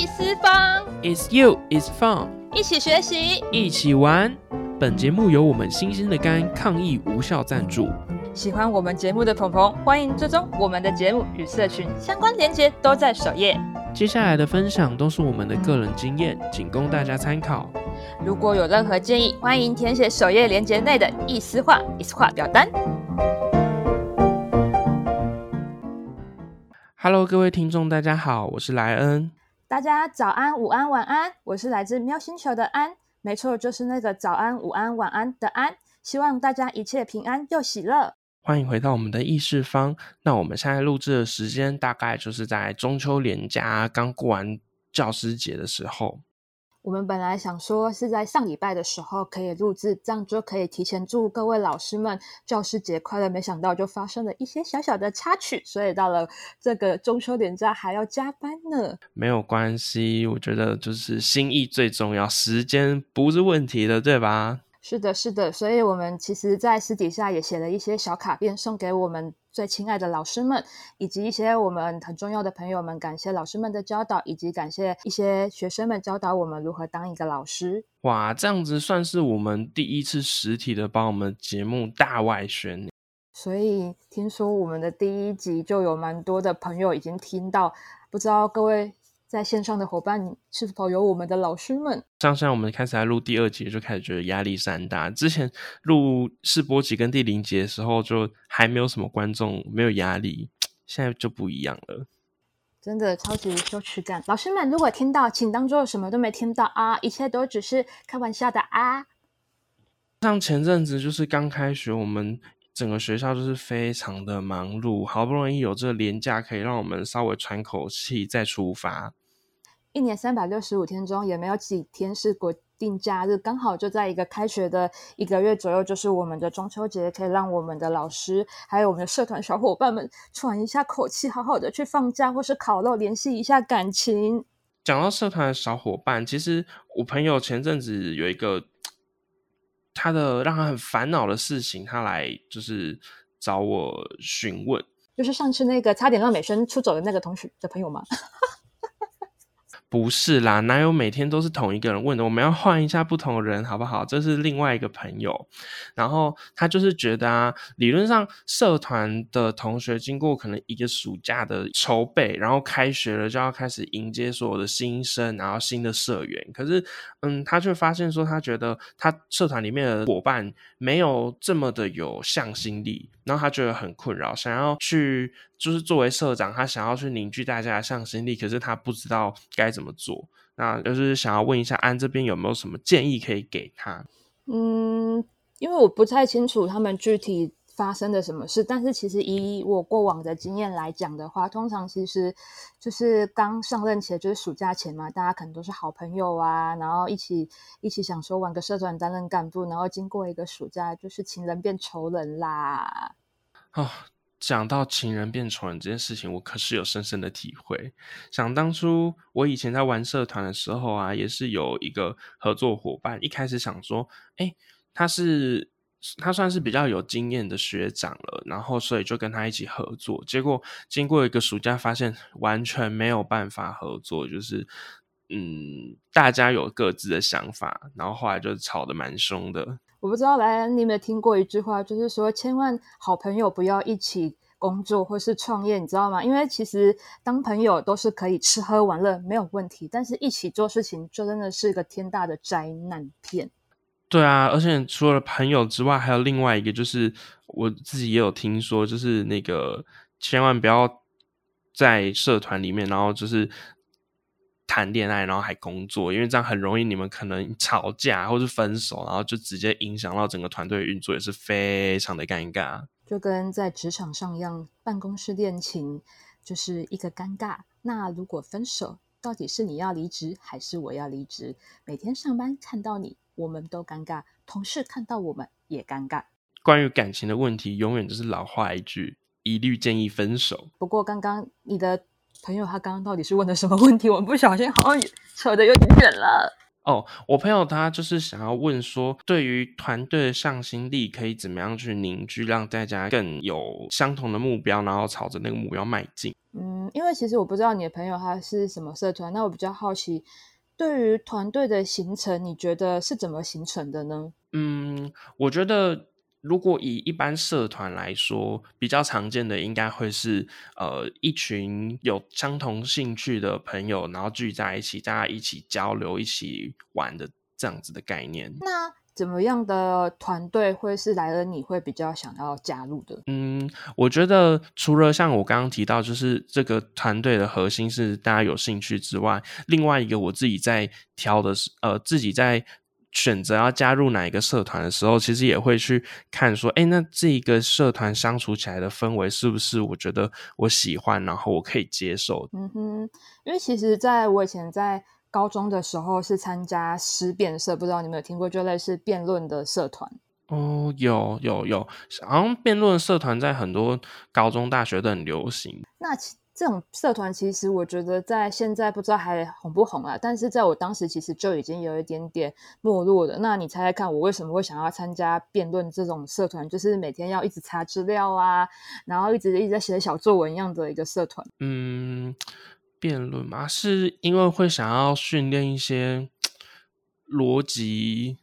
易思方，It's you, it's fun，一起学习，一起玩。本节目由我们新鲜的肝抗疫无效赞助。喜欢我们节目的朋朋，欢迎追踪我们的节目与社群相关链接都在首页。接下来的分享都是我们的个人经验，仅供大家参考。如果有任何建议，欢迎填写首页链接内的意思化、意思化表单。Hello，各位听众，大家好，我是莱恩。大家早安、午安、晚安，我是来自喵星球的安。没错，就是那个早安、午安、晚安的安。希望大家一切平安又喜乐。欢迎回到我们的意式方。那我们现在录制的时间大概就是在中秋连假刚过完教师节的时候。我们本来想说是在上礼拜的时候可以录制，这样就可以提前祝各位老师们教师节快乐。没想到就发生了一些小小的插曲，所以到了这个中秋连假还要加班呢。没有关系，我觉得就是心意最重要，时间不是问题的，对吧？是的，是的，所以我们其实，在私底下也写了一些小卡片，送给我们最亲爱的老师们，以及一些我们很重要的朋友们。感谢老师们的教导，以及感谢一些学生们教导我们如何当一个老师。哇，这样子算是我们第一次实体的帮我们节目大外宣。所以听说我们的第一集就有蛮多的朋友已经听到，不知道各位。在线上的伙伴是否有我们的老师们？像现在我们开始来录第二集，就开始觉得压力山大。之前录试播集跟第零集的时候，就还没有什么观众，没有压力。现在就不一样了，真的超级羞耻感。老师们如果听到，请当做什么都没听到啊，一切都只是开玩笑的啊。像前阵子就是刚开学，我们整个学校就是非常的忙碌，好不容易有这个年假，可以让我们稍微喘口气再出发。一年三百六十五天中，也没有几天是国定假日，刚好就在一个开学的一个月左右，就是我们的中秋节，可以让我们的老师还有我们的社团小伙伴们喘一下口气，好好的去放假或是烤肉，联系一下感情。讲到社团的小伙伴，其实我朋友前阵子有一个他的让他很烦恼的事情，他来就是找我询问，就是上次那个差点让美萱出走的那个同学的朋友吗？不是啦，哪有每天都是同一个人问的？我们要换一下不同的人，好不好？这是另外一个朋友，然后他就是觉得啊，理论上社团的同学经过可能一个暑假的筹备，然后开学了就要开始迎接所有的新生，然后新的社员。可是，嗯，他却发现说，他觉得他社团里面的伙伴没有这么的有向心力，然后他觉得很困扰，想要去。就是作为社长，他想要去凝聚大家的向心力，可是他不知道该怎么做。那就是想要问一下安这边有没有什么建议可以给他？嗯，因为我不太清楚他们具体发生的什么事，但是其实以我过往的经验来讲的话，通常其实就是刚上任前，就是暑假前嘛，大家可能都是好朋友啊，然后一起一起想说玩个社团担任干部，然后经过一个暑假，就是情人变仇人啦。啊。讲到情人变仇人这件事情，我可是有深深的体会。想当初我以前在玩社团的时候啊，也是有一个合作伙伴，一开始想说，哎，他是他算是比较有经验的学长了，然后所以就跟他一起合作。结果经过一个暑假，发现完全没有办法合作，就是嗯，大家有各自的想法，然后后来就吵得蛮凶的。我不知道来，你有没有听过一句话，就是说千万好朋友不要一起工作或是创业，你知道吗？因为其实当朋友都是可以吃喝玩乐没有问题，但是一起做事情就真的是一个天大的灾难片。对啊，而且除了朋友之外，还有另外一个，就是我自己也有听说，就是那个千万不要在社团里面，然后就是。谈恋爱，然后还工作，因为这样很容易，你们可能吵架或是分手，然后就直接影响到整个团队运作，也是非常的尴尬。就跟在职场上一样，办公室恋情就是一个尴尬。那如果分手，到底是你要离职还是我要离职？每天上班看到你，我们都尴尬；同事看到我们也尴尬。关于感情的问题，永远就是老话一句，一律建议分手。不过刚刚你的。朋友，他刚刚到底是问的什么问题？我们不小心好像扯得有点远了。哦，我朋友他就是想要问说，对于团队的向心力可以怎么样去凝聚，让大家更有相同的目标，然后朝着那个目标迈进。嗯，嗯，因为其实我不知道你的朋友他是什么社团，那我比较好奇，对于团队的形成，你觉得是怎么形成的呢？嗯，我觉得。如果以一般社团来说，比较常见的应该会是呃一群有相同兴趣的朋友，然后聚在一起，大家一起交流、一起玩的这样子的概念。那怎么样的团队会是来了你会比较想要加入的？嗯，我觉得除了像我刚刚提到，就是这个团队的核心是大家有兴趣之外，另外一个我自己在挑的是呃自己在。选择要加入哪一个社团的时候，其实也会去看说，哎，那这一个社团相处起来的氛围是不是我觉得我喜欢，然后我可以接受。嗯哼，因为其实在我以前在高中的时候是参加诗辩社，不知道你有没有听过，就类似辩论的社团。哦，有有有，好像辩论社团在很多高中、大学都很流行。那其这种社团其实我觉得在现在不知道还红不红啊，但是在我当时其实就已经有一点点没落的。那你猜猜看，我为什么会想要参加辩论这种社团？就是每天要一直查资料啊，然后一直一直在写小作文一样的一个社团。嗯，辩论嘛，是因为会想要训练一些逻辑，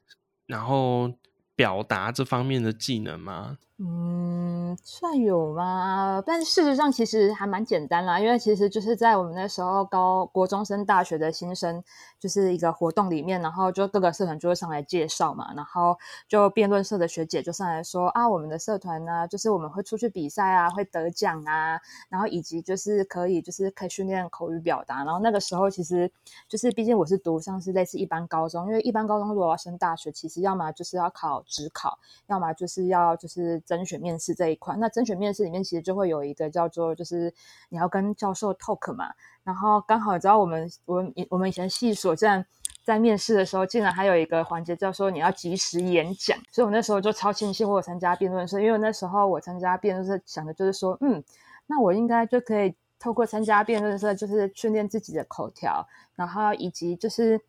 然后表达这方面的技能吗？嗯，算有吗？但事实上其实还蛮简单啦，因为其实就是在我们那时候高国中生、大学的新生，就是一个活动里面，然后就各个社团就会上来介绍嘛，然后就辩论社的学姐就上来说啊，我们的社团呢，就是我们会出去比赛啊，会得奖啊，然后以及就是可以就是可以训练口语表达，然后那个时候其实就是毕竟我是读像是类似一般高中，因为一般高中如果要升大学，其实要么就是要考职考，要么就是要就是。甄选面试这一块，那甄选面试里面其实就会有一个叫做，就是你要跟教授 talk 嘛。然后刚好你知道我们我们我们以前系所在在面试的时候，竟然还有一个环节叫说你要及时演讲，所以我那时候就超庆幸我有参加辩论社，因为那时候我参加辩论社想的就是说，嗯，那我应该就可以透过参加辩论社，就是训练自己的口条，然后以及就是。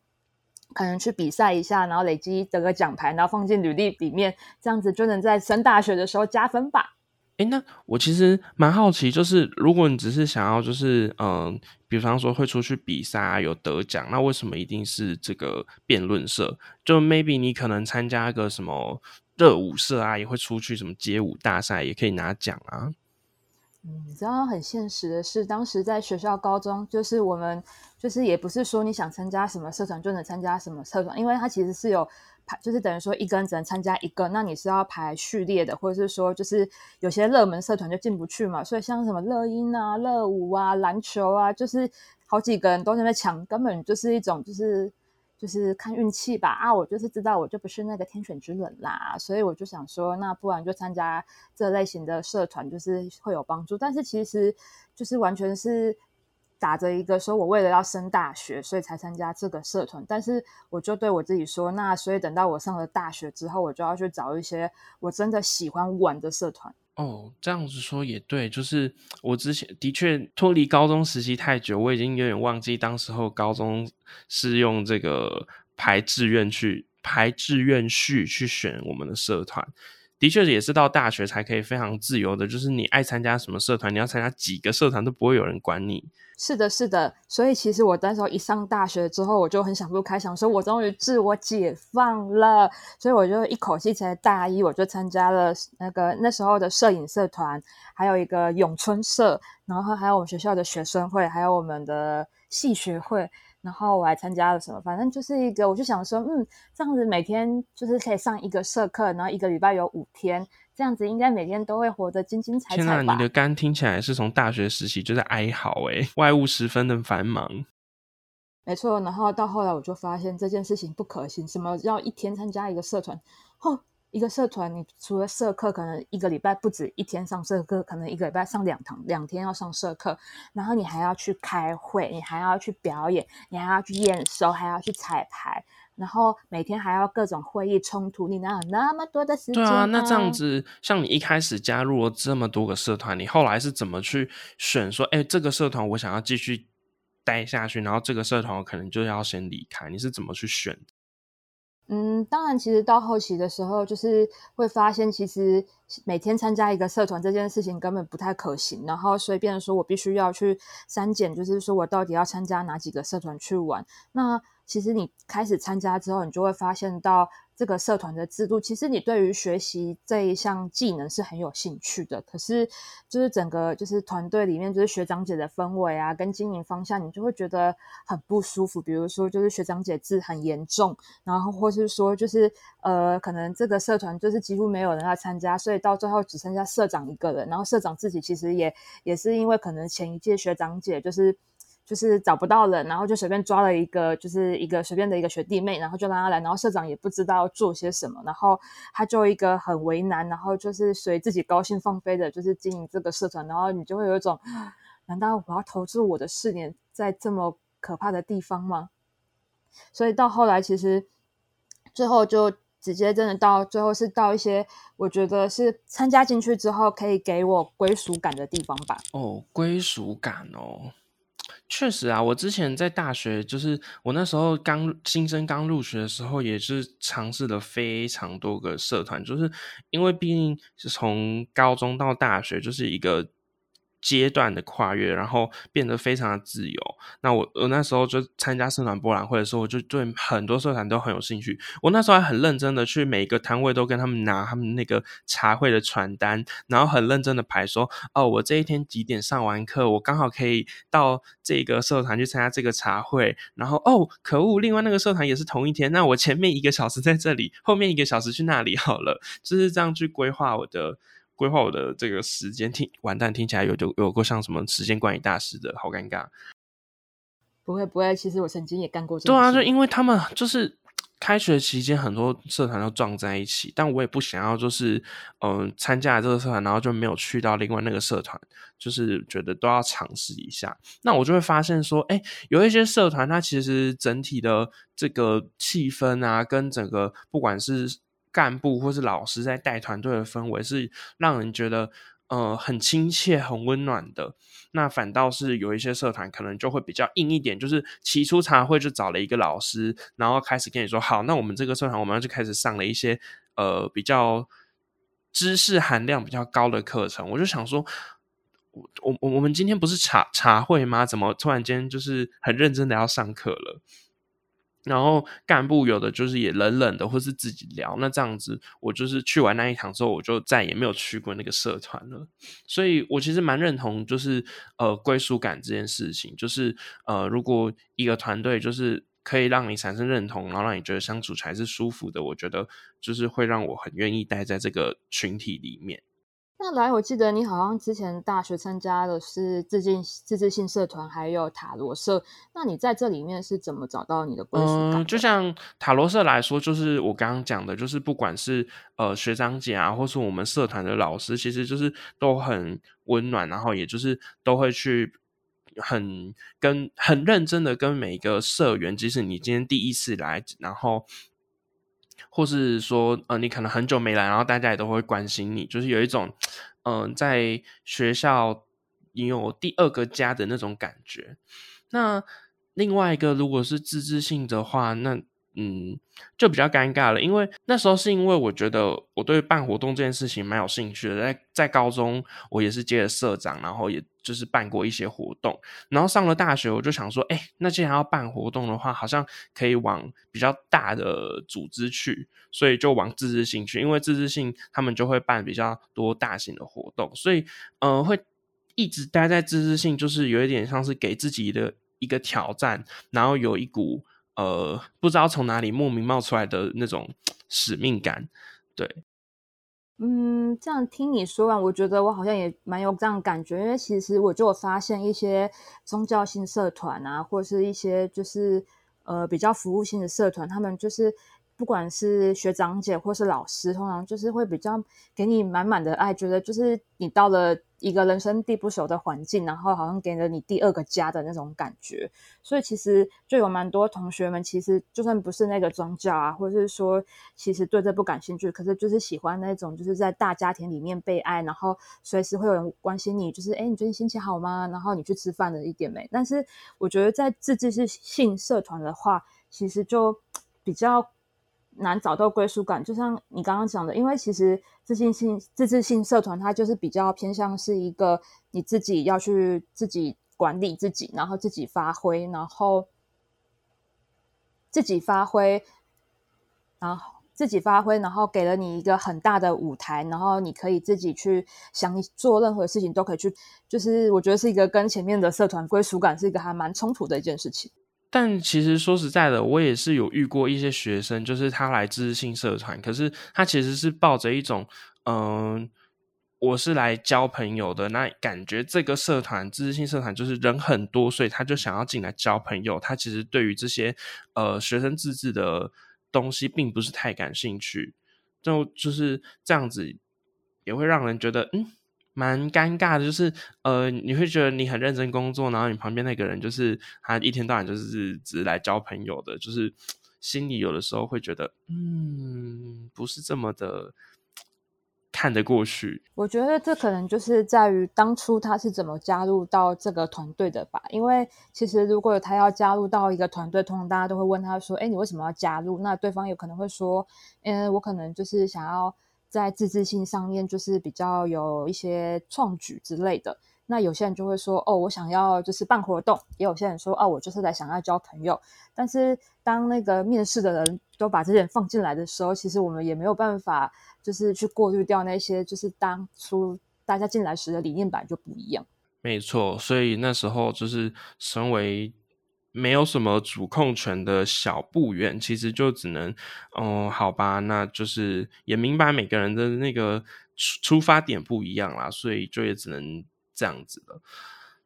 可能去比赛一下，然后累积得个奖牌，然后放进履历里面，这样子就能在升大学的时候加分吧。哎，那我其实蛮好奇，就是如果你只是想要，就是嗯，比方说会出去比赛啊，有得奖，那为什么一定是这个辩论社？就 maybe 你可能参加个什么热舞社啊，也会出去什么街舞大赛，也可以拿奖啊。嗯，你知道很现实的是，当时在学校高中，就是我们就是也不是说你想参加什么社团就能参加什么社团，因为它其实是有排，就是等于说一个人只能参加一个，那你是要排序列的，或者是说就是有些热门社团就进不去嘛，所以像什么乐音啊、乐舞啊、篮球啊，就是好几个人都在那抢，根本就是一种就是。就是看运气吧啊！我就是知道我就不是那个天选之人啦，所以我就想说，那不然就参加这类型的社团，就是会有帮助。但是其实就是完全是打着一个说我为了要升大学，所以才参加这个社团。但是我就对我自己说，那所以等到我上了大学之后，我就要去找一些我真的喜欢玩的社团。哦，这样子说也对，就是我之前的确脱离高中时期太久，我已经有点忘记当时候高中是用这个排志愿去排志愿序去选我们的社团。的确也是到大学才可以非常自由的，就是你爱参加什么社团，你要参加几个社团都不会有人管你。是的，是的。所以其实我那时候一上大学之后，我就很想不开，想说我终于自我解放了。所以我就一口气才大一，我就参加了那个那时候的摄影社团，还有一个咏春社，然后还有我们学校的学生会，还有我们的系学会。然后我还参加了什么？反正就是一个，我就想说，嗯，这样子每天就是可以上一个社课，然后一个礼拜有五天，这样子应该每天都会活得精精彩彩吧。天哪，你的肝听起来是从大学时期就在哀嚎诶，外务十分的繁忙。没错，然后到后来我就发现这件事情不可行，什么要一天参加一个社团？哦。一个社团，你除了社课，可能一个礼拜不止一天上社课，可能一个礼拜上两堂，两天要上社课，然后你还要去开会，你还要去表演，你还要去验收，还要去彩排，然后每天还要各种会议冲突，你哪有那么多的时间？对啊，那这样子，像你一开始加入了这么多个社团，你后来是怎么去选？说，哎，这个社团我想要继续待下去，然后这个社团我可能就要先离开，你是怎么去选？嗯，当然，其实到后期的时候，就是会发现，其实每天参加一个社团这件事情根本不太可行，然后所以变成说我必须要去删减，就是说我到底要参加哪几个社团去玩。那其实你开始参加之后，你就会发现到。这个社团的制度，其实你对于学习这一项技能是很有兴趣的。可是，就是整个就是团队里面，就是学长姐的氛围啊，跟经营方向，你就会觉得很不舒服。比如说，就是学长姐制很严重，然后或是说，就是呃，可能这个社团就是几乎没有人要参加，所以到最后只剩下社长一个人。然后社长自己其实也也是因为可能前一届学长姐就是。就是找不到人，然后就随便抓了一个，就是一个随便的一个学弟妹，然后就让他来，然后社长也不知道做些什么，然后他就一个很为难，然后就是随自己高兴放飞的，就是经营这个社团，然后你就会有一种，难道我要投资我的四年在这么可怕的地方吗？所以到后来，其实最后就直接真的到最后是到一些我觉得是参加进去之后可以给我归属感的地方吧。哦，归属感哦。确实啊，我之前在大学，就是我那时候刚新生刚入学的时候，也是尝试了非常多个社团，就是因为毕竟是从高中到大学，就是一个。阶段的跨越，然后变得非常的自由。那我我那时候就参加社团博览会的时候，我就对很多社团都很有兴趣。我那时候还很认真的去每个摊位都跟他们拿他们那个茶会的传单，然后很认真的排说，哦，我这一天几点上完课，我刚好可以到这个社团去参加这个茶会。然后哦，可恶，另外那个社团也是同一天，那我前面一个小时在这里，后面一个小时去那里好了，就是这样去规划我的。规划我的这个时间，听完蛋，听起来有有有过像什么时间管理大师的，好尴尬。不会不会，其实我曾经也干过。对啊，就因为他们就是开学期间很多社团都撞在一起，但我也不想要，就是嗯参加这个社团，然后就没有去到另外那个社团，就是觉得都要尝试一下。那我就会发现说，哎，有一些社团它其实整体的这个气氛啊，跟整个不管是。干部或是老师在带团队的氛围是让人觉得呃很亲切、很温暖的。那反倒是有一些社团可能就会比较硬一点，就是起初茶会就找了一个老师，然后开始跟你说：“好，那我们这个社团我们就开始上了一些呃比较知识含量比较高的课程。”我就想说，我我我们今天不是茶茶会吗？怎么突然间就是很认真的要上课了？然后干部有的就是也冷冷的，或是自己聊。那这样子，我就是去完那一堂之后，我就再也没有去过那个社团了。所以我其实蛮认同，就是呃归属感这件事情。就是呃，如果一个团队就是可以让你产生认同，然后让你觉得相处才是舒服的，我觉得就是会让我很愿意待在这个群体里面。那来，我记得你好像之前大学参加的是自进自治性社团，还有塔罗社。那你在这里面是怎么找到你的归属感？就像塔罗社来说，就是我刚刚讲的，就是不管是呃学长姐啊，或是我们社团的老师，其实就是都很温暖，然后也就是都会去很跟很认真的跟每一个社员，即使你今天第一次来，然后。或是说，呃，你可能很久没来，然后大家也都会关心你，就是有一种，嗯，在学校你有第二个家的那种感觉。那另外一个，如果是自治性的话，那。嗯，就比较尴尬了，因为那时候是因为我觉得我对办活动这件事情蛮有兴趣的，在在高中我也是接了社长，然后也就是办过一些活动，然后上了大学我就想说，哎，那既然要办活动的话，好像可以往比较大的组织去，所以就往自治性去，因为自治性他们就会办比较多大型的活动，所以呃会一直待在自治性，就是有一点像是给自己的一个挑战，然后有一股。呃，不知道从哪里莫名冒出来的那种使命感，对，嗯，这样听你说完，我觉得我好像也蛮有这样感觉，因为其实我就发现一些宗教性社团啊，或者是一些就是呃比较服务性的社团，他们就是不管是学长姐或是老师，通常就是会比较给你满满的爱，觉得就是你到了。一个人生地不熟的环境，然后好像给了你第二个家的那种感觉，所以其实就有蛮多同学们，其实就算不是那个宗教啊，或者是说其实对这不感兴趣，可是就是喜欢那种就是在大家庭里面被爱，然后随时会有人关心你，就是哎，你最近心情好吗？然后你去吃饭的一点没？但是我觉得在自治性社团的话，其实就比较。难找到归属感。就像你刚刚讲的，因为其实自信性自治性社团，它就是比较偏向是一个你自己要去自己管理自己，然后自己发挥，然后自己发挥，然后。自己发挥，然后给了你一个很大的舞台，然后你可以自己去想做任何事情都可以去，就是我觉得是一个跟前面的社团归属感是一个还蛮冲突的一件事情。但其实说实在的，我也是有遇过一些学生，就是他来知识性社团，可是他其实是抱着一种，嗯，我是来交朋友的，那感觉这个社团知识性社团就是人很多，所以他就想要进来交朋友。他其实对于这些呃学生自治的。东西并不是太感兴趣，就就是这样子，也会让人觉得嗯蛮尴尬的。就是呃，你会觉得你很认真工作，然后你旁边那个人就是他一天到晚就是只是来交朋友的，就是心里有的时候会觉得嗯不是这么的。看得过去，我觉得这可能就是在于当初他是怎么加入到这个团队的吧。因为其实如果他要加入到一个团队，通常大家都会问他说：“哎，你为什么要加入？”那对方有可能会说：“嗯，我可能就是想要在自制性上面就是比较有一些创举之类的。”那有些人就会说：“哦，我想要就是办活动。”也有些人说：“哦，我就是来想要交朋友。”但是当那个面试的人都把这些人放进来的时候，其实我们也没有办法。就是去过滤掉那些，就是当初大家进来时的理念版就不一样。没错，所以那时候就是身为没有什么主控权的小部员，其实就只能，哦，好吧，那就是也明白每个人的那个出出发点不一样啦，所以就也只能这样子了。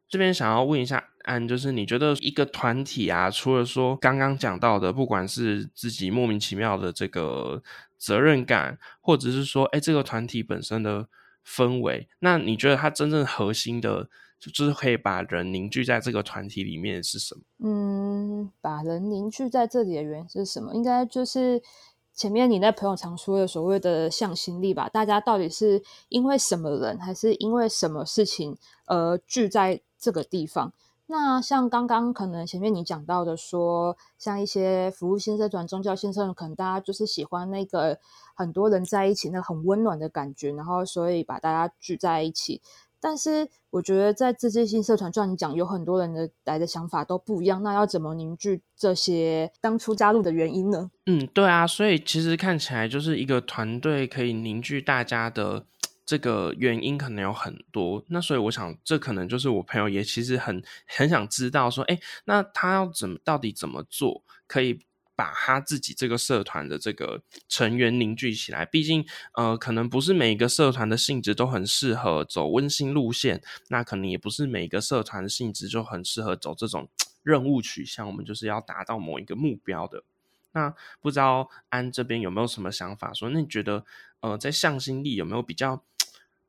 这边想要问一下安，就是你觉得一个团体啊，除了说刚刚讲到的，不管是自己莫名其妙的这个。责任感，或者是说，哎，这个团体本身的氛围，那你觉得它真正核心的，就是可以把人凝聚在这个团体里面是什么？嗯，把人凝聚在这里的原因是什么？应该就是前面你那朋友常说的所谓的向心力吧？大家到底是因为什么人，还是因为什么事情而聚在这个地方？那像刚刚可能前面你讲到的，说像一些服务性社团、宗教性社，可能大家就是喜欢那个很多人在一起，那很温暖的感觉，然后所以把大家聚在一起。但是我觉得在自治性社团，就像你讲，有很多人的来的想法都不一样，那要怎么凝聚这些当初加入的原因呢？嗯，对啊，所以其实看起来就是一个团队可以凝聚大家的。这个原因可能有很多，那所以我想，这可能就是我朋友也其实很很想知道，说，哎，那他要怎么到底怎么做，可以把他自己这个社团的这个成员凝聚起来？毕竟，呃，可能不是每一个社团的性质都很适合走温馨路线，那可能也不是每一个社团的性质就很适合走这种任务取向，我们就是要达到某一个目标的。那不知道安这边有没有什么想法？说，那你觉得，呃，在向心力有没有比较？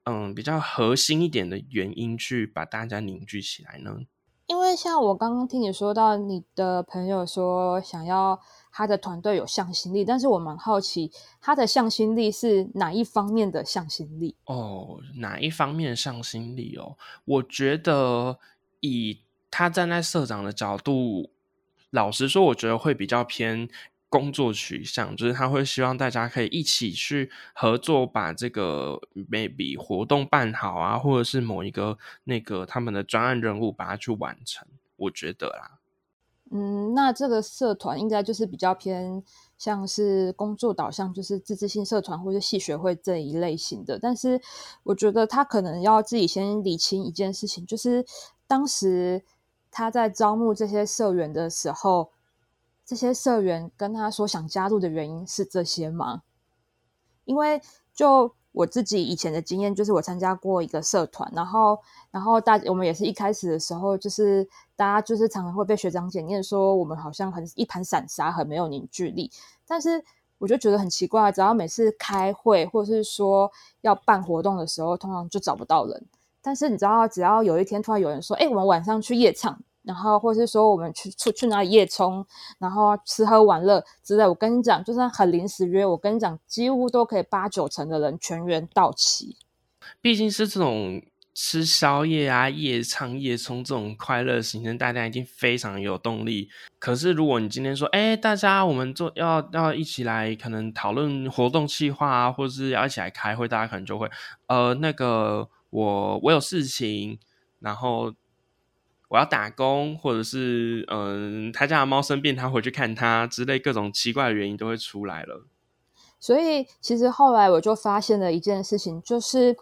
嗯，比较核心一点的原因，去把大家凝聚起来呢？因为像我刚刚听你说到，你的朋友说想要他的团队有向心力，但是我蛮好奇，他的向心力是哪一方面的向心力？哦，哪一方面向心力哦？我觉得以他站在社长的角度，老实说，我觉得会比较偏。工作取向就是他会希望大家可以一起去合作，把这个 maybe 活动办好啊，或者是某一个那个他们的专案任务把它去完成。我觉得啦，嗯，那这个社团应该就是比较偏像是工作导向，就是自治性社团或者系学会这一类型的。但是我觉得他可能要自己先理清一件事情，就是当时他在招募这些社员的时候。这些社员跟他说想加入的原因是这些吗？因为就我自己以前的经验，就是我参加过一个社团，然后然后大我们也是一开始的时候，就是大家就是常常会被学长检验说我们好像很一盘散沙，很没有凝聚力。但是我就觉得很奇怪，只要每次开会或者是说要办活动的时候，通常就找不到人。但是你知道，只要有一天突然有人说：“哎，我们晚上去夜场。”然后，或是说我们去出去哪里夜冲，然后吃喝玩乐之类。我跟你讲，就算很临时约，我跟你讲，几乎都可以八九成的人全员到齐。毕竟是这种吃宵夜啊、夜唱夜冲这种快乐行程，大家一定非常有动力。可是如果你今天说，哎，大家我们做要要一起来，可能讨论活动计划啊，或是要一起来开会，大家可能就会，呃，那个我我有事情，然后我要打工，或者是嗯，他家的猫生病，他回去看他之类各种奇怪的原因都会出来了。所以其实后来我就发现了一件事情，就是。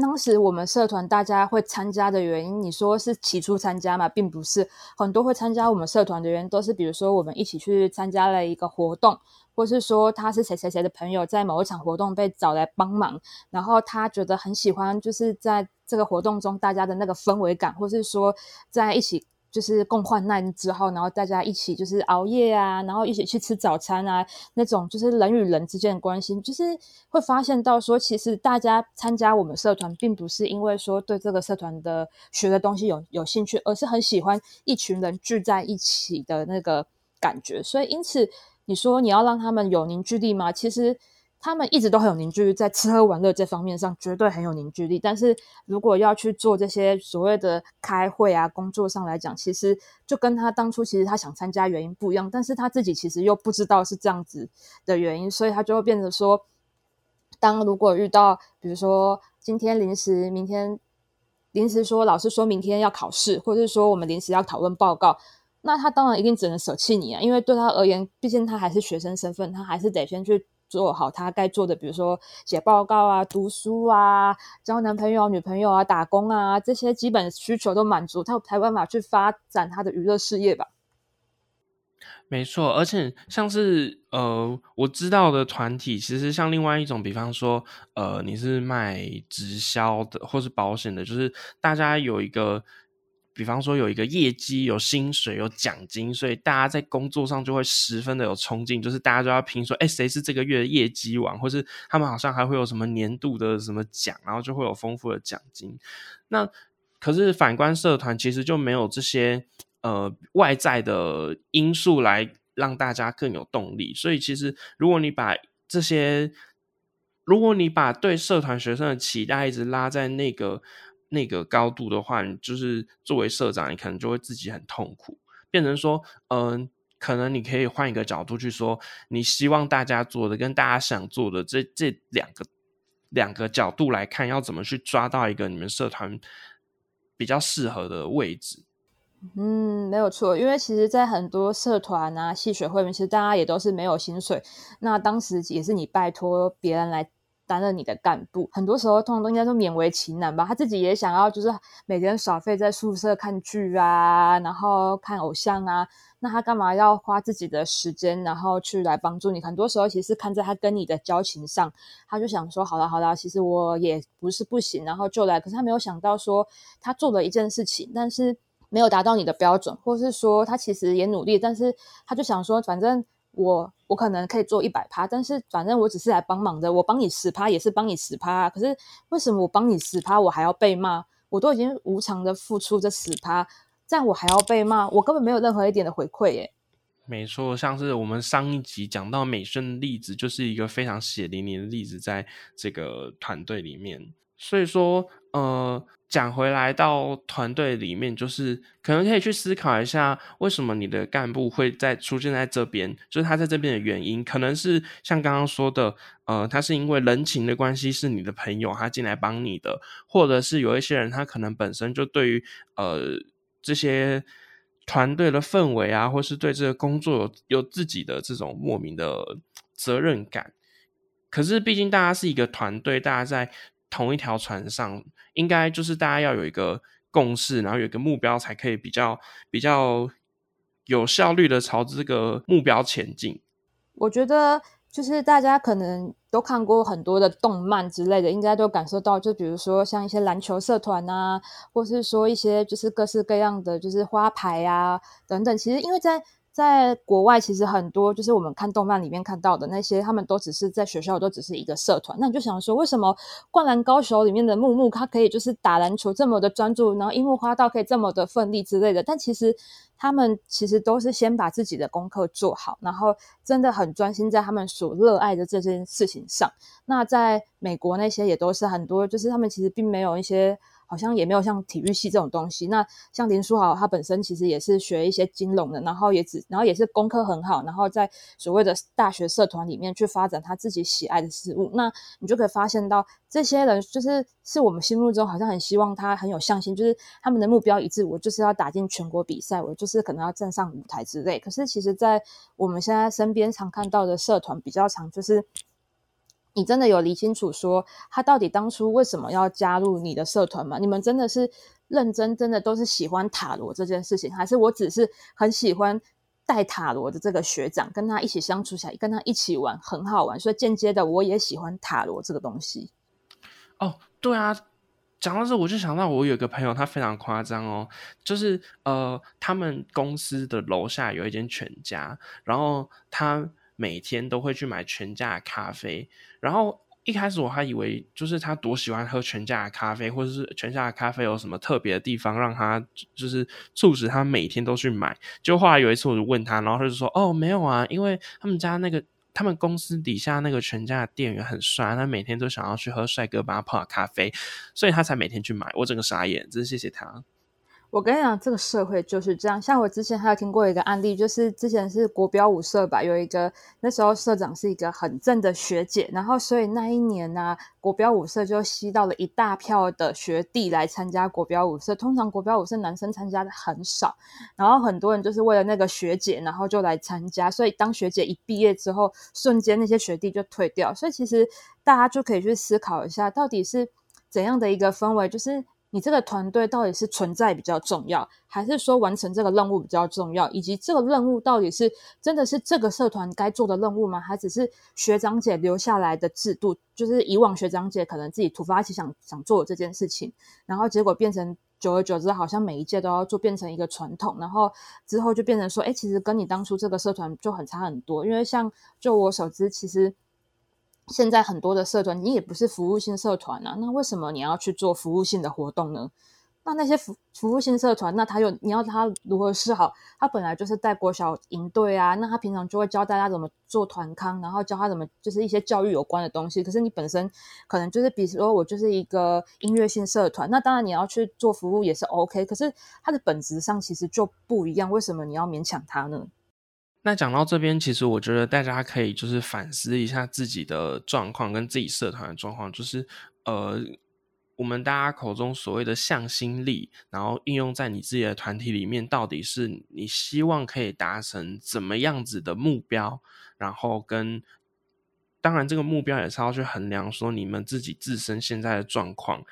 当时我们社团大家会参加的原因，你说是起初参加嘛，并不是很多会参加我们社团的人都是，比如说我们一起去参加了一个活动，或是说他是谁谁谁的朋友，在某一场活动被找来帮忙，然后他觉得很喜欢，就是在这个活动中大家的那个氛围感，或是说在一起。就是共患难之后，然后大家一起就是熬夜啊，然后一起去吃早餐啊，那种就是人与人之间的关系，就是会发现到说，其实大家参加我们社团，并不是因为说对这个社团的学的东西有有兴趣，而是很喜欢一群人聚在一起的那个感觉。所以，因此你说你要让他们有凝聚力吗？其实。他们一直都很有凝聚力，在吃喝玩乐这方面上绝对很有凝聚力。但是如果要去做这些所谓的开会啊、工作上来讲，其实就跟他当初其实他想参加原因不一样。但是他自己其实又不知道是这样子的原因，所以他就会变得说，当如果遇到比如说今天临时、明天临时说老师说明天要考试，或者是说我们临时要讨论报告，那他当然一定只能舍弃你啊，因为对他而言，毕竟他还是学生身份，他还是得先去。做好他该做的，比如说写报告啊、读书啊、交男朋友、女朋友啊、打工啊，这些基本需求都满足，他才有办法去发展他的娱乐事业吧。没错，而且像是呃，我知道的团体，其实像另外一种，比方说呃，你是卖直销的或是保险的，就是大家有一个。比方说有一个业绩、有薪水、有奖金，所以大家在工作上就会十分的有冲劲，就是大家都要拼说，哎，谁是这个月的业绩王，或是他们好像还会有什么年度的什么奖，然后就会有丰富的奖金。那可是反观社团，其实就没有这些呃外在的因素来让大家更有动力。所以其实如果你把这些，如果你把对社团学生的期待一直拉在那个。那个高度的话，你就是作为社长，你可能就会自己很痛苦，变成说，嗯，可能你可以换一个角度去说，你希望大家做的跟大家想做的这这两个两个角度来看，要怎么去抓到一个你们社团比较适合的位置？嗯，没有错，因为其实，在很多社团啊、戏水会面，其实大家也都是没有薪水，那当时也是你拜托别人来。担任你的干部，很多时候通常都应该说勉为其难吧。他自己也想要，就是每天耍废在宿舍看剧啊，然后看偶像啊。那他干嘛要花自己的时间，然后去来帮助你？很多时候其实看在他跟你的交情上，他就想说：好了好了，其实我也不是不行，然后就来。可是他没有想到说，他做了一件事情，但是没有达到你的标准，或是说他其实也努力，但是他就想说，反正。我我可能可以做一百趴，但是反正我只是来帮忙的，我帮你十趴也是帮你十趴。可是为什么我帮你十趴，我还要被骂？我都已经无偿的付出这十趴，这样我还要被骂？我根本没有任何一点的回馈耶。没错，像是我们上一集讲到美顺的例子，就是一个非常血淋淋的例子，在这个团队里面。所以说，呃。讲回来到团队里面，就是可能可以去思考一下，为什么你的干部会在出现在这边，就是他在这边的原因，可能是像刚刚说的，呃，他是因为人情的关系是你的朋友，他进来帮你的，或者是有一些人他可能本身就对于呃这些团队的氛围啊，或是对这个工作有有自己的这种莫名的责任感。可是毕竟大家是一个团队，大家在。同一条船上，应该就是大家要有一个共识，然后有一个目标，才可以比较比较有效率的朝这个目标前进。我觉得，就是大家可能都看过很多的动漫之类的，应该都感受到，就比如说像一些篮球社团啊，或是说一些就是各式各样的就是花牌啊等等。其实因为在在国外，其实很多就是我们看动漫里面看到的那些，他们都只是在学校都只是一个社团。那你就想说，为什么《灌篮高手》里面的木木他可以就是打篮球这么的专注，然后樱木花道可以这么的奋力之类的？但其实他们其实都是先把自己的功课做好，然后真的很专心在他们所热爱的这件事情上。那在美国那些也都是很多，就是他们其实并没有一些。好像也没有像体育系这种东西。那像林书豪，他本身其实也是学一些金融的，然后也只然后也是功课很好，然后在所谓的大学社团里面去发展他自己喜爱的事物。那你就可以发现到这些人，就是是我们心目中好像很希望他很有向心，就是他们的目标一致，我就是要打进全国比赛，我就是可能要站上舞台之类。可是其实，在我们现在身边常看到的社团比较常就是。你真的有理清楚说他到底当初为什么要加入你的社团吗？你们真的是认真，真的都是喜欢塔罗这件事情，还是我只是很喜欢带塔罗的这个学长，跟他一起相处起来，跟他一起玩很好玩，所以间接的我也喜欢塔罗这个东西。哦，对啊，讲到这我就想到我有个朋友，他非常夸张哦，就是呃，他们公司的楼下有一间全家，然后他。每天都会去买全家咖啡，然后一开始我还以为就是他多喜欢喝全家的咖啡，或者是全家的咖啡有什么特别的地方，让他就是促使他每天都去买。就后来有一次我就问他，然后他就说：“哦，没有啊，因为他们家那个他们公司底下那个全家的店员很帅，他每天都想要去喝帅哥帮他泡咖啡，所以他才每天去买。”我整个傻眼，真是谢谢他。我跟你讲，这个社会就是这样。像我之前还有听过一个案例，就是之前是国标舞社吧，有一个那时候社长是一个很正的学姐，然后所以那一年呢，国标舞社就吸到了一大票的学弟来参加国标舞社。通常国标舞社男生参加的很少，然后很多人就是为了那个学姐，然后就来参加。所以当学姐一毕业之后，瞬间那些学弟就退掉。所以其实大家就可以去思考一下，到底是怎样的一个氛围，就是。你这个团队到底是存在比较重要，还是说完成这个任务比较重要？以及这个任务到底是真的是这个社团该做的任务吗？还只是学长姐留下来的制度？就是以往学长姐可能自己突发奇想想做这件事情，然后结果变成久而久之，好像每一届都要做，变成一个传统，然后之后就变成说，哎，其实跟你当初这个社团就很差很多。因为像就我所知，其实。现在很多的社团，你也不是服务性社团啊，那为什么你要去做服务性的活动呢？那那些服服务性社团，那他又你要他如何是好？他本来就是带国小营队啊，那他平常就会教大家怎么做团康，然后教他怎么就是一些教育有关的东西。可是你本身可能就是，比如说我就是一个音乐性社团，那当然你要去做服务也是 OK，可是它的本质上其实就不一样，为什么你要勉强他呢？那讲到这边，其实我觉得大家可以就是反思一下自己的状况跟自己社团的状况，就是呃，我们大家口中所谓的向心力，然后应用在你自己的团体里面，到底是你希望可以达成怎么样子的目标？然后跟当然这个目标也是要去衡量说你们自己自身现在的状况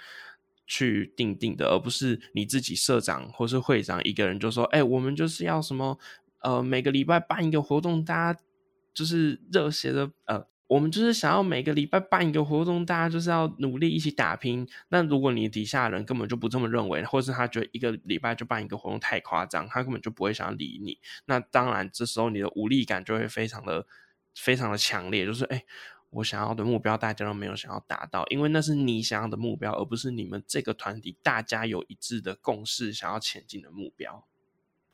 去定定的，而不是你自己社长或是会长一个人就说，哎，我们就是要什么。呃，每个礼拜办一个活动，大家就是热血的。呃，我们就是想要每个礼拜办一个活动，大家就是要努力一起打拼。那如果你底下人根本就不这么认为，或者是他觉得一个礼拜就办一个活动太夸张，他根本就不会想要理你。那当然，这时候你的无力感就会非常的、非常的强烈。就是，哎，我想要的目标大家都没有想要达到，因为那是你想要的目标，而不是你们这个团体大家有一致的共识想要前进的目标。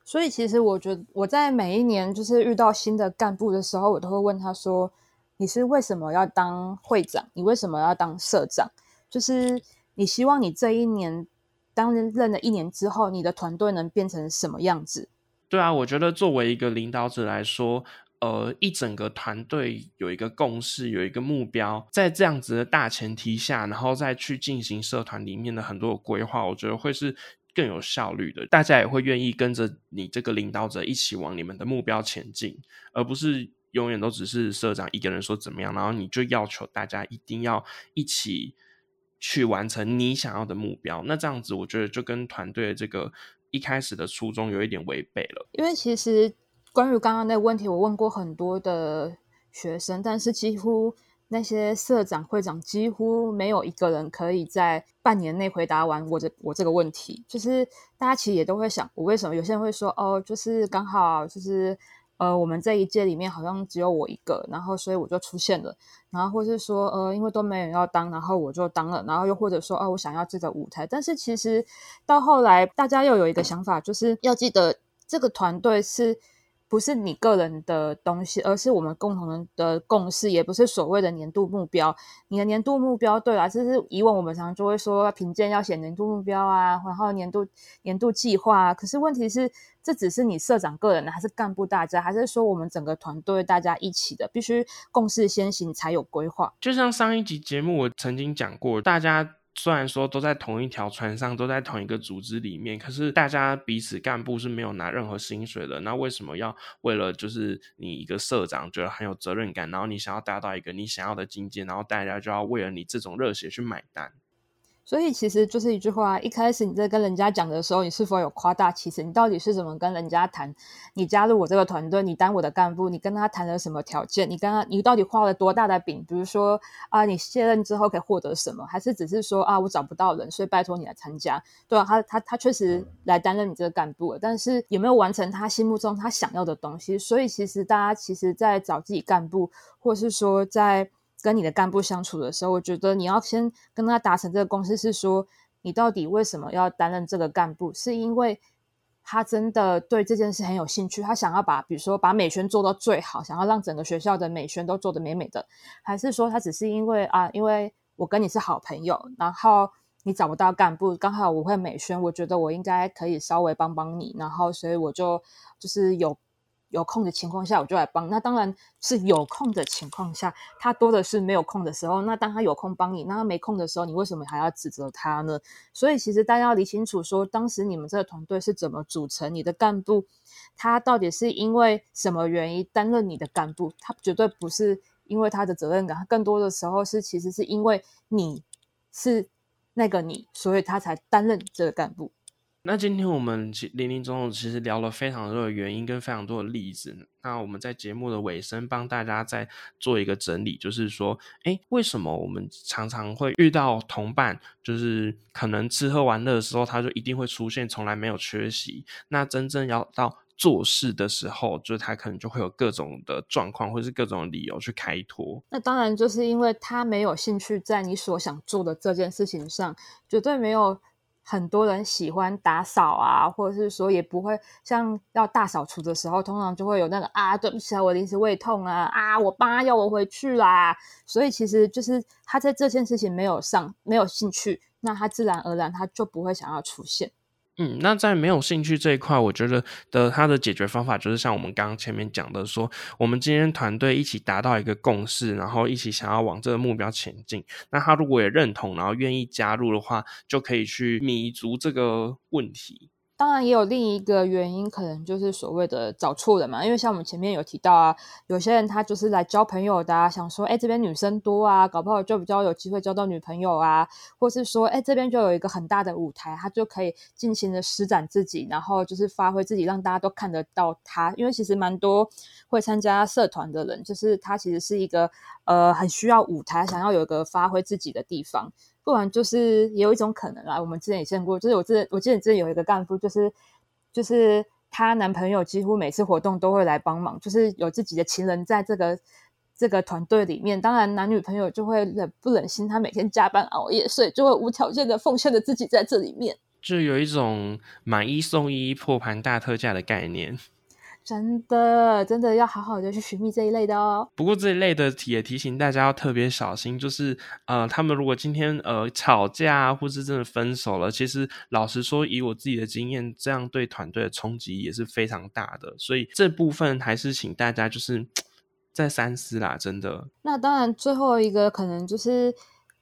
所以，其实我觉得我在每一年就是遇到新的干部的时候，我都会问他说：“你是为什么要当会长？你为什么要当社长？就是你希望你这一年当任了一年之后，你的团队能变成什么样子？”对啊，我觉得作为一个领导者来说，呃，一整个团队有一个共识，有一个目标，在这样子的大前提下，然后再去进行社团里面的很多规划，我觉得会是。更有效率的，大家也会愿意跟着你这个领导者一起往你们的目标前进，而不是永远都只是社长一个人说怎么样，然后你就要求大家一定要一起去完成你想要的目标。那这样子，我觉得就跟团队这个一开始的初衷有一点违背了。因为其实关于刚刚那个问题，我问过很多的学生，但是几乎。那些社长、会长几乎没有一个人可以在半年内回答完我这我这个问题。就是大家其实也都会想，我为什么？有些人会说，哦，就是刚好就是呃，我们这一届里面好像只有我一个，然后所以我就出现了。然后或是说，呃，因为都没有人要当，然后我就当了。然后又或者说，哦，我想要这个舞台。但是其实到后来，大家又有一个想法，就是要记得这个团队是。不是你个人的东西，而是我们共同的共识，也不是所谓的年度目标。你的年度目标，对啦，就是以往我们常常就会说评鉴要写年度目标啊，然后年度年度计划啊。可是问题是，这只是你社长个人的，还是干部大家，还是说我们整个团队大家一起的？必须共识先行才有规划。就像上一集节目我曾经讲过，大家。虽然说都在同一条船上，都在同一个组织里面，可是大家彼此干部是没有拿任何薪水的。那为什么要为了就是你一个社长觉得很有责任感，然后你想要达到一个你想要的境界，然后大家就要为了你这种热血去买单？所以其实就是一句话，一开始你在跟人家讲的时候，你是否有夸大其词？你到底是怎么跟人家谈？你加入我这个团队，你当我的干部，你跟他谈了什么条件？你跟他，你到底画了多大的饼？比如说啊，你卸任之后可以获得什么？还是只是说啊，我找不到人，所以拜托你来参加？对啊，他他他确实来担任你这个干部了，但是有没有完成他心目中他想要的东西？所以其实大家其实，在找自己干部，或是说在。跟你的干部相处的时候，我觉得你要先跟他达成这个共识，是说你到底为什么要担任这个干部？是因为他真的对这件事很有兴趣，他想要把比如说把美宣做到最好，想要让整个学校的美宣都做得美美的，还是说他只是因为啊，因为我跟你是好朋友，然后你找不到干部，刚好我会美宣，我觉得我应该可以稍微帮帮你，然后所以我就就是有。有空的情况下，我就来帮。那当然是有空的情况下，他多的是没有空的时候。那当他有空帮你，那他没空的时候，你为什么还要指责他呢？所以其实大家要理清楚，说当时你们这个团队是怎么组成，你的干部他到底是因为什么原因担任你的干部？他绝对不是因为他的责任感，他更多的时候是其实是因为你是那个你，所以他才担任这个干部。那今天我们林林总总其实聊了非常多的原因跟非常多的例子。那我们在节目的尾声帮大家再做一个整理，就是说，哎，为什么我们常常会遇到同伴，就是可能吃喝玩乐的时候他就一定会出现，从来没有缺席。那真正要到做事的时候，就是他可能就会有各种的状况，或是各种理由去开脱。那当然就是因为他没有兴趣在你所想做的这件事情上，绝对没有。很多人喜欢打扫啊，或者是说也不会像要大扫除的时候，通常就会有那个啊，对不起啊，我临时胃痛啊，啊，我爸要我回去啦。所以其实就是他在这件事情没有上没有兴趣，那他自然而然他就不会想要出现。嗯，那在没有兴趣这一块，我觉得的他的解决方法就是像我们刚刚前面讲的，说我们今天团队一起达到一个共识，然后一起想要往这个目标前进。那他如果也认同，然后愿意加入的话，就可以去弥足这个问题。当然也有另一个原因，可能就是所谓的找错人嘛。因为像我们前面有提到啊，有些人他就是来交朋友的，想说，哎，这边女生多啊，搞不好就比较有机会交到女朋友啊，或是说，哎，这边就有一个很大的舞台，他就可以尽情的施展自己，然后就是发挥自己，让大家都看得到他。因为其实蛮多会参加社团的人，就是他其实是一个呃很需要舞台，想要有一个发挥自己的地方。不然就是也有一种可能啊，我们之前也见过，就是我之前我记得之前有一个干部，就是就是她男朋友几乎每次活动都会来帮忙，就是有自己的情人在这个这个团队里面，当然男女朋友就会忍不忍心他每天加班熬夜，所以就会无条件的奉献了自己在这里面，就有一种买一送一破盘大特价的概念。真的，真的要好好的去寻觅这一类的哦。不过这一类的也提醒大家要特别小心，就是呃，他们如果今天呃吵架或是真的分手了，其实老实说，以我自己的经验，这样对团队的冲击也是非常大的。所以这部分还是请大家就是 再三思啦，真的。那当然，最后一个可能就是。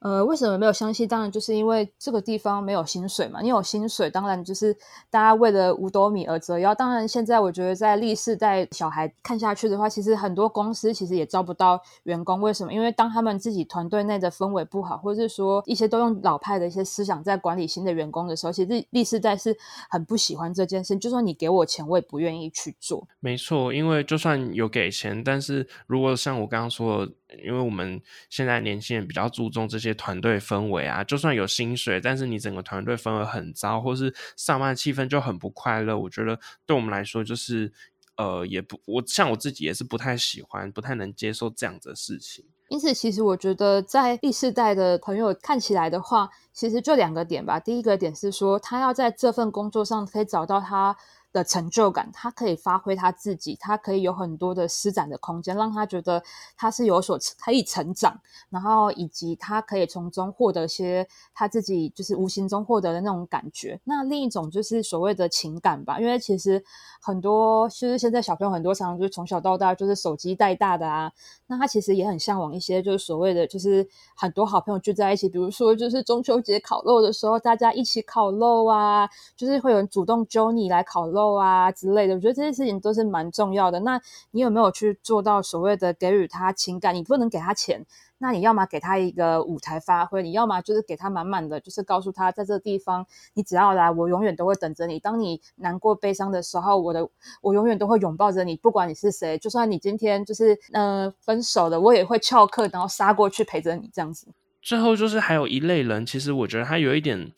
呃，为什么没有相信？当然就是因为这个地方没有薪水嘛。你有薪水，当然就是大家为了五斗米而折腰。当然，现在我觉得在历世代小孩看下去的话，其实很多公司其实也招不到员工。为什么？因为当他们自己团队内的氛围不好，或者是说一些都用老派的一些思想在管理新的员工的时候，其实历世代是很不喜欢这件事。就算你给我钱，我也不愿意去做。没错，因为就算有给钱，但是如果像我刚刚说。因为我们现在年轻人比较注重这些团队氛围啊，就算有薪水，但是你整个团队氛围很糟，或是上班气氛就很不快乐，我觉得对我们来说就是呃，也不我像我自己也是不太喜欢，不太能接受这样的事情。因此，其实我觉得在第四代的朋友看起来的话，其实就两个点吧。第一个点是说，他要在这份工作上可以找到他。的成就感，他可以发挥他自己，他可以有很多的施展的空间，让他觉得他是有所可以成长，然后以及他可以从中获得些他自己就是无形中获得的那种感觉。那另一种就是所谓的情感吧，因为其实很多就是现在小朋友很多常常就是从小到大就是手机带大的啊，那他其实也很向往一些就是所谓的就是很多好朋友聚在一起，比如说就是中秋节烤肉的时候，大家一起烤肉啊，就是会有人主动揪你来烤肉。啊之类的，我觉得这些事情都是蛮重要的。那你有没有去做到所谓的给予他情感？你不能给他钱，那你要么给他一个舞台发挥，你要么就是给他满满的，就是告诉他在这个地方，你只要来，我永远都会等着你。当你难过悲伤的时候，我的我永远都会拥抱着你，不管你是谁，就算你今天就是呃分手了，我也会翘课，然后杀过去陪着你这样子。最后就是还有一类人，其实我觉得他有一点。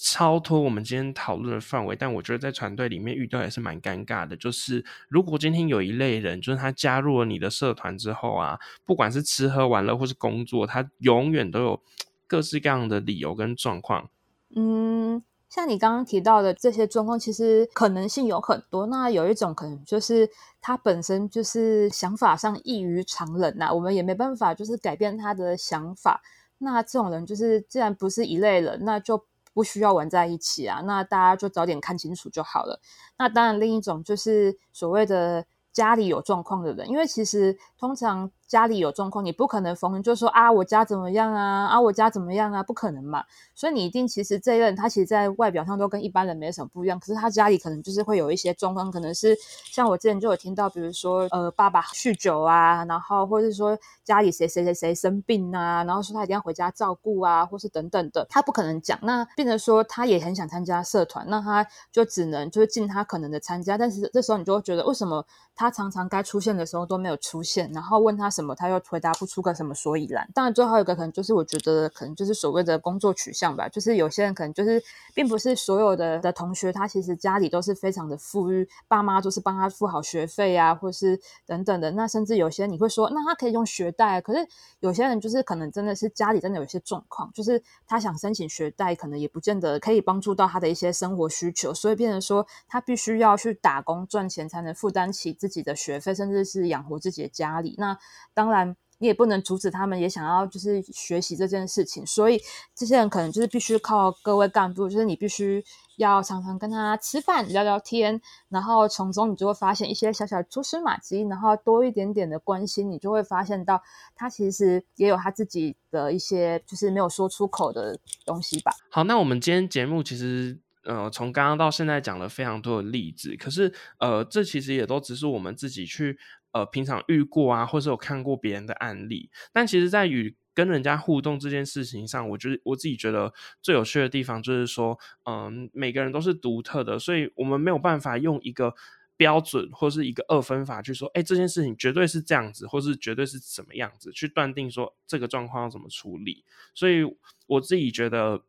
超脱我们今天讨论的范围，但我觉得在团队里面遇到也是蛮尴尬的。就是如果今天有一类人，就是他加入了你的社团之后啊，不管是吃喝玩乐或是工作，他永远都有各式各样的理由跟状况。嗯，像你刚刚提到的这些状况，其实可能性有很多。那有一种可能就是他本身就是想法上异于常人呐，我们也没办法就是改变他的想法。那这种人就是既然不是一类人，那就。不需要玩在一起啊，那大家就早点看清楚就好了。那当然，另一种就是所谓的家里有状况的人，因为其实通常。家里有状况，你不可能逢人就说啊，我家怎么样啊，啊，我家怎么样啊，不可能嘛。所以你一定其实这一任他其实，在外表上都跟一般人没什么不一样，可是他家里可能就是会有一些状况，可能是像我之前就有听到，比如说呃，爸爸酗酒啊，然后或者是说家里谁谁谁谁生病啊，然后说他一定要回家照顾啊，或是等等的，他不可能讲。那变成说他也很想参加社团，那他就只能就是尽他可能的参加，但是这时候你就会觉得为什么他常常该出现的时候都没有出现，然后问他。什么他又回答不出个什么所以然。当然，最后一个可能就是我觉得可能就是所谓的工作取向吧。就是有些人可能就是并不是所有的的同学，他其实家里都是非常的富裕，爸妈都是帮他付好学费啊，或是等等的。那甚至有些你会说，那他可以用学贷。可是有些人就是可能真的是家里真的有一些状况，就是他想申请学贷，可能也不见得可以帮助到他的一些生活需求，所以变成说他必须要去打工赚钱，才能负担起自自己的学费，甚至是养活自己的家里。那当然，你也不能阻止他们，也想要就是学习这件事情，所以这些人可能就是必须靠各位干部，就是你必须要常常跟他吃饭聊聊天，然后从中你就会发现一些小小蛛丝马迹，然后多一点点的关心，你就会发现到他其实也有他自己的一些就是没有说出口的东西吧。好，那我们今天节目其实呃从刚刚到现在讲了非常多的例子，可是呃这其实也都只是我们自己去。呃，平常遇过啊，或者有看过别人的案例，但其实，在与跟人家互动这件事情上，我觉得我自己觉得最有趣的地方就是说，嗯，每个人都是独特的，所以我们没有办法用一个标准或是一个二分法去说，哎，这件事情绝对是这样子，或是绝对是什么样子去断定说这个状况要怎么处理。所以我自己觉得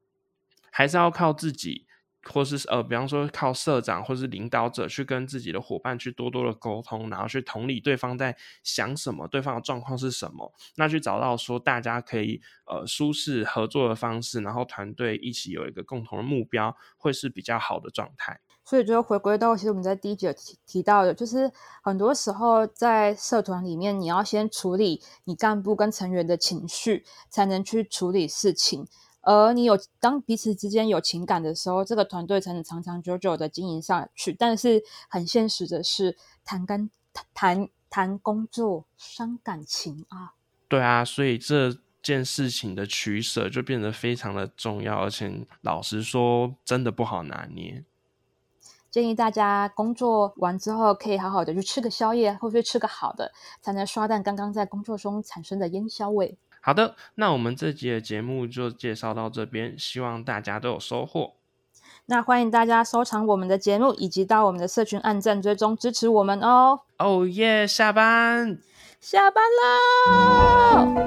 还是要靠自己。或是呃，比方说靠社长或是领导者去跟自己的伙伴去多多的沟通，然后去同理对方在想什么，对方的状况是什么，那去找到说大家可以呃舒适合作的方式，然后团队一起有一个共同的目标，会是比较好的状态。所以就回归到其实我们在第一节提提到的，就是很多时候在社团里面，你要先处理你干部跟成员的情绪，才能去处理事情。而你有当彼此之间有情感的时候，这个团队才能长长久久的经营下去。但是很现实的是，谈干谈谈工作伤感情啊。对啊，所以这件事情的取舍就变得非常的重要，而且老实说，真的不好拿捏。建议大家工作完之后，可以好好的去吃个宵夜，或者吃个好的，才能刷淡刚刚在工作中产生的烟硝味。好的，那我们这集的节目就介绍到这边，希望大家都有收获。那欢迎大家收藏我们的节目，以及到我们的社群按赞追踪支持我们哦。哦耶，下班，下班啦！